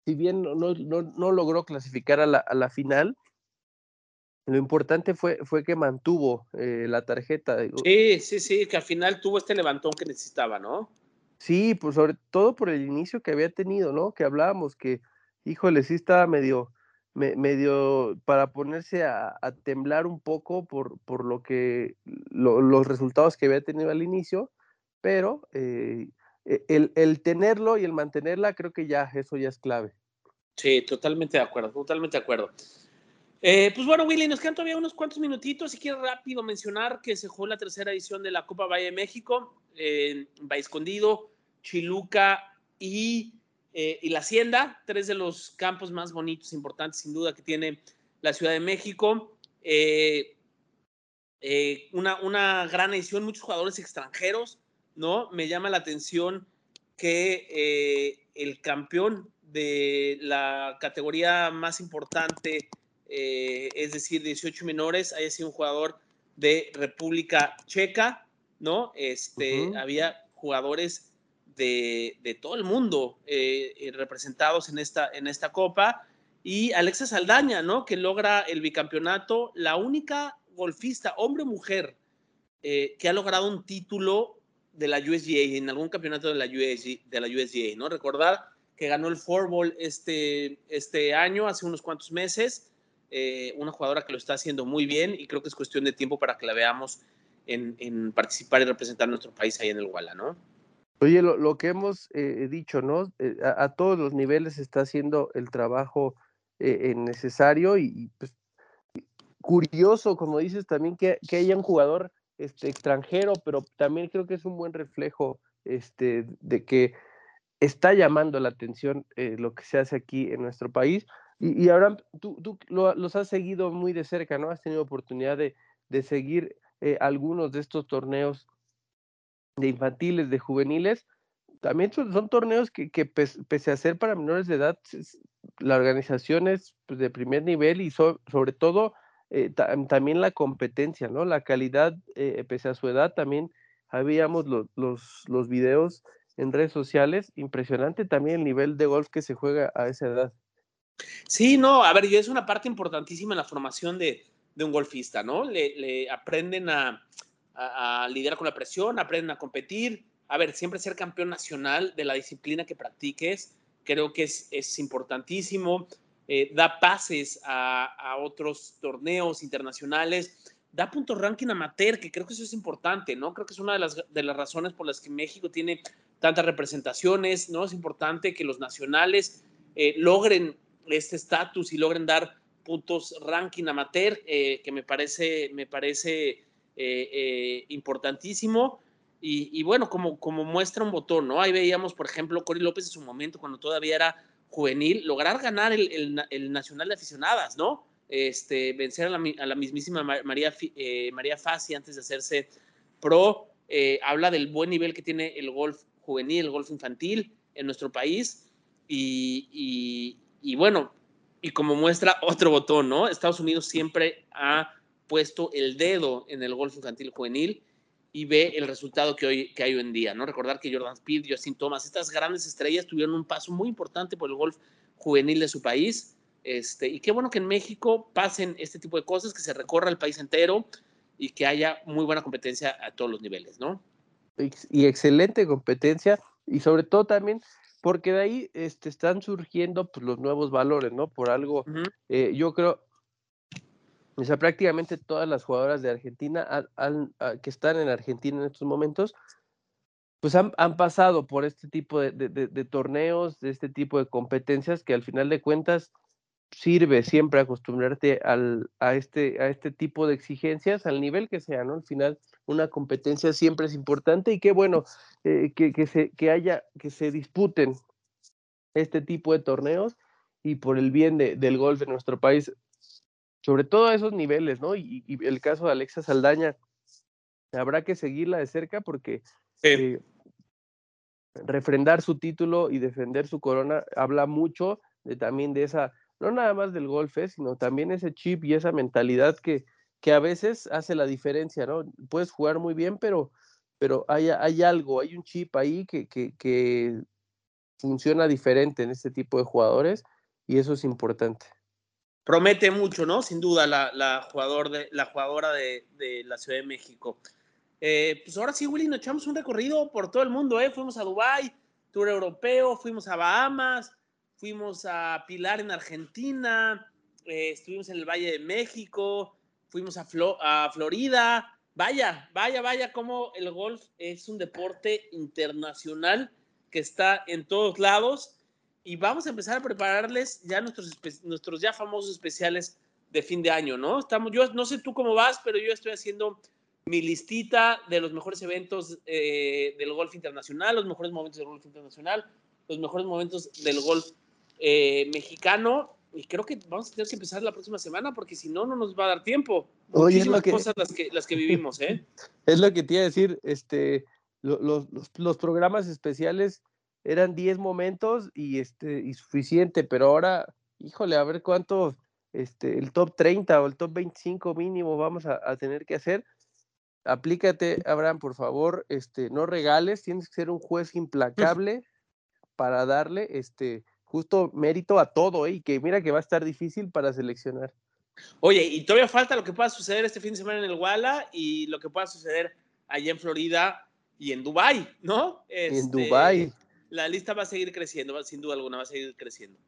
si bien no, no, logró clasificar a la, a la, final, lo importante fue, fue que mantuvo eh, la tarjeta. Sí, sí, sí, que al final tuvo este levantón que necesitaba, ¿no? Sí, pues sobre todo por el inicio que había tenido, ¿no? Que hablábamos que, híjole, sí estaba medio, medio para ponerse a, temblar un poco por, por lo que, los resultados que había tenido al inicio, pero eh, e, el, el, tenerlo y el mantenerla, creo que ya, eso ya es clave. Sí, totalmente de acuerdo, totalmente de acuerdo. Eh, pues bueno, Willy, nos quedan todavía unos cuantos minutitos. Si quiero rápido mencionar que se jugó la tercera edición de la Copa Valle de México en Valle Escondido, Chiluca y, eh, y, la Hacienda, tres de los campos más bonitos, importantes sin duda que tiene la Ciudad de México. Eh, una, una, gran edición, muchos jugadores extranjeros, ¿no? Me llama la atención que el campeón de la categoría más importante eh, es decir, 18 menores, haya sido un jugador de República Checa, ¿no? Este, Había jugadores de, todo el mundo eh, eh, representados en esta, en esta copa. Y Alexa Saldaña, ¿no? Que logra el bicampeonato, la única golfista, hombre mujer, que ha logrado un título de la USGA, en algún campeonato de la USGA, de la USGA ¿no? Recordar que ganó el Ball este, este año, hace unos cuantos meses, eh, una jugadora que lo está haciendo muy bien y creo que es cuestión de tiempo para que la veamos en, participar y representar a nuestro país ahí en el Walla, ¿no? Oye, lo, que hemos eh, dicho, ¿no? Eh, a, todos los niveles está haciendo el trabajo necesario y, pues, curioso, como dices, también que, que, haya un jugador este, extranjero, pero también creo que es un buen reflejo este, de que está llamando la atención lo que se hace aquí en nuestro país. Y, ahora tú, tú los has seguido muy de cerca, ¿no? Has tenido oportunidad de, de seguir eh, algunos de estos torneos de infantiles, de juveniles. También son, torneos que, que pese, a ser para menores de edad, la organización es pues, de primer nivel y sobre todo eh, también la competencia, ¿no? La calidad, eh, pese a su edad, también habíamos los, los, videos en redes sociales, impresionante también el nivel de golf que se juega a esa edad. Sí, no, a ver, es una parte importantísima en la formación de, un golfista, ¿no? Le, aprenden a, lidiar con la presión, aprenden a competir. A ver, siempre ser campeón nacional de la disciplina que practiques, creo que es, importantísimo. Eh, da pases a, otros torneos internacionales, da puntos ranking amateur, que creo que eso es importante, ¿no? Creo que es una de las, de las razones por las que México tiene tantas representaciones, ¿no? Es importante que los nacionales eh, logren este estatus y logren dar puntos ranking amateur, eh, que me parece, me parece eh, eh, importantísimo. Y, bueno, como, como muestra un botón, ¿no? Ahí veíamos, por ejemplo, Cory López en su momento, cuando todavía era juvenil, lograr ganar el, el, Nacional de Aficionadas, ¿no? Este, vencer a la, a la mismísima María, María Fassi antes de hacerse pro. habla del buen nivel que tiene el golf juvenil, el golf infantil en nuestro país. y, y bueno, y como muestra otro botón, ¿no? Estados Unidos siempre ha puesto el dedo en el golf infantil juvenil y ve el resultado que, hoy, que hay hoy en día, ¿no? Recordar que Jordan Speed, Justin Thomas, estas grandes estrellas tuvieron un paso muy importante por el golf juvenil de su país. Este, y qué bueno que en México pasen este tipo de cosas, que se recorra el país entero y que haya muy buena competencia a todos los niveles, ¿no? Y excelente competencia y sobre todo también porque de ahí este, están surgiendo pues, los nuevos valores, ¿no? Por algo, eh, yo creo, o sea, prácticamente todas las jugadoras de Argentina ah, que están en Argentina en estos momentos, pues han, pasado por este tipo de, torneos, de este tipo de competencias que al final de cuentas sirve siempre acostumbrarte al, a, este, a este tipo de exigencias, al nivel que sea, ¿no? Al final una competencia siempre es importante y qué bueno eh, que, se, que haya, que se disputen este tipo de torneos y por el bien del golf en nuestro país, sobre todo a esos niveles, ¿no? Y, el caso de Alexa Saldaña, habrá que seguirla de cerca porque eh, refrendar su título y defender su corona habla mucho de, también de esa, no nada más del golf, eh, sino también ese chip y esa mentalidad que, que a veces hace la diferencia, ¿no? Puedes jugar muy bien, pero, pero hay, hay algo, hay un chip ahí que, que, funciona diferente en este tipo de jugadores y eso es importante. Promete mucho, ¿no? Sin duda, la, jugador de, la jugadora de, de, la Ciudad de México. Eh, pues ahora sí, Willy, nos echamos un recorrido por todo el mundo, ¿eh? Fuimos a Dubái, tour europeo, fuimos a Bahamas, fuimos a Pilar en Argentina, eh, estuvimos en el Valle de México, fuimos a, Flo a Florida. Vaya, vaya, vaya, como el golf es un deporte internacional que está en todos lados y vamos a empezar a prepararles ya nuestros, nuestros ya famosos especiales de fin de año, ¿no? Estamos, yo no sé tú cómo vas, pero yo estoy haciendo mi listita de los mejores eventos eh, del golf internacional, los mejores momentos del golf internacional, los mejores momentos del golf eh, mexicano. Y creo que vamos a tener que empezar la próxima semana porque si no, no nos va a dar tiempo. Oye, es lo que... cosas las que, las que vivimos, ¿eh? es lo que te iba a decir, este, los, los, los programas especiales eran 10 momentos y, este, y suficiente, pero ahora, híjole, a ver cuánto, este, el top 30 o el top 25 mínimo vamos a, a tener que hacer. Aplícate, Abraham, por favor, este, no regales, tienes que ser un juez implacable para darle este justo mérito a todo, ¿eh? y que mira que va a estar difícil para seleccionar. Oye, y todavía falta lo que pueda suceder este fin de semana en el Walla y lo que pueda suceder allá en Florida y en Dubai, ¿no? Este, en Dubai la lista va a seguir creciendo, sin duda alguna va a seguir creciendo.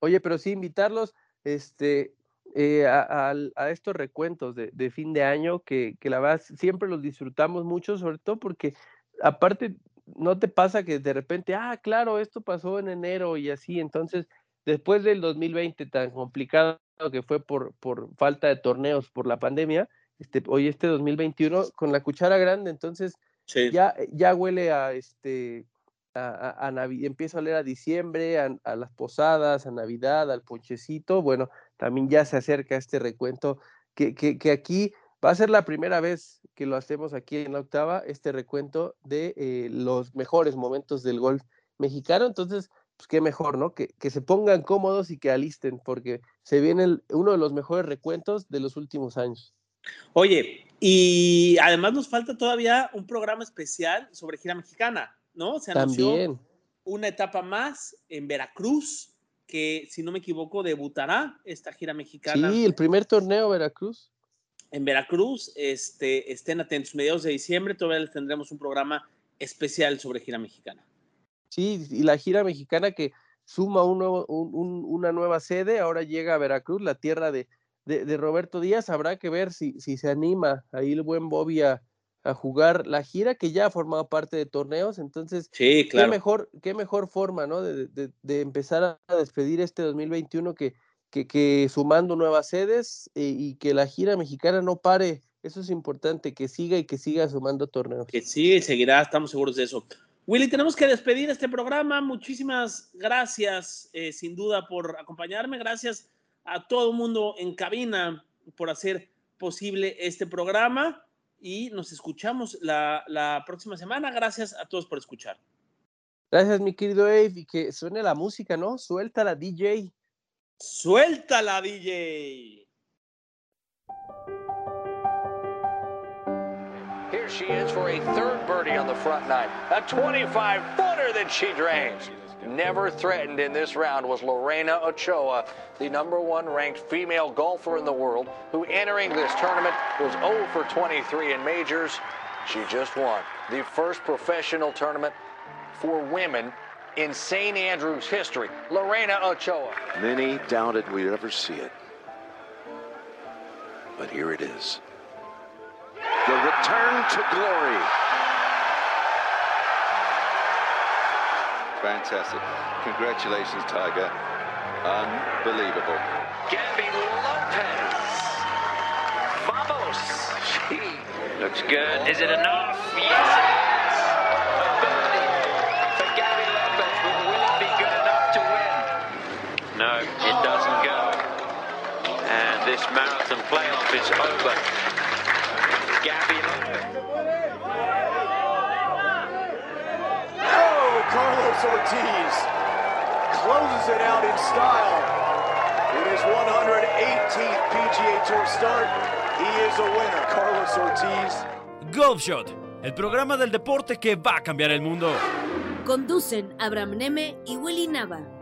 Oye, pero sí invitarlos este, eh, a, estos recuentos de, fin de año que, que la verdad siempre los disfrutamos mucho, sobre todo porque aparte no te pasa que de repente, ah, claro, esto pasó en enero y así, entonces después del 2020 tan complicado que fue por, por falta de torneos por la pandemia, este, hoy este 2021 con la cuchara grande, entonces ya, ya huele a este a, empiezo a leer a diciembre, a, las posadas, a Navidad, al ponchecito. Bueno, también ya se acerca este recuento que, que, aquí va a ser la primera vez que lo hacemos aquí en la octava, este recuento de eh, los mejores momentos del golf mexicano. Entonces, pues qué mejor, ¿no? Que, que se pongan cómodos y que alisten, porque se viene uno de los mejores recuentos de los últimos años. Oye, y además nos falta todavía un programa especial sobre gira mexicana. ¿No? Se anunció También. una etapa más en Veracruz, que si no me equivoco debutará esta gira mexicana. Sí, el primer torneo Veracruz. En Veracruz, este, estén atentos, mediados de diciembre todavía les tendremos un programa especial sobre gira mexicana. Sí, y la gira mexicana que suma un nuevo, un, una nueva sede, ahora llega a Veracruz, la tierra de, de, Roberto Díaz, habrá que ver si, si se anima ahí el buen Bobby a, a jugar la gira que ya ha formado parte de torneos, entonces sí, claro. qué mejor, qué mejor forma, ¿no? De, de, empezar a despedir este 2021 que, que, que sumando nuevas sedes eh, y que la gira mexicana no pare, eso es importante, que siga y que siga sumando torneos. Que sí, seguirá, estamos seguros de eso. Willy, tenemos que despedir este programa, muchísimas gracias, eh, sin duda, por acompañarme, gracias a todo el mundo en cabina por hacer posible este programa y nos escuchamos la, la, próxima semana. Gracias a todos por escuchar. Gracias, mi querido Ave, y que suene la música, ¿no? Suelta la DJ. Suelta la DJ. Here she is for a third birdie on the front nine. A 25 footer that she drains. Never threatened in this round was Lorena Ochoa, the number one ranked female golfer in the world, who entering this tournament was 0 for 23 in majors. She just won the first professional tournament for women in St. Andrews history. Lorena Ochoa. Many doubted we'd ever see it. But here it is. The return to glory. Fantastic. Congratulations, Tiger. Unbelievable. Gabby Lopez. Vamos. Looks good. Is it enough? Yes, it is. For Gabby Lopez, but will it be good enough to win? No, it doesn't go. And this marathon playoff is over. Gabby Carlos Ortiz closes it out in style. In his 118th PGA Tour start, he is a winner. Carlos Ortiz. Golf Shot, el programa del deporte que va a cambiar el mundo. Conducen Abraham Neme y Willy Nava.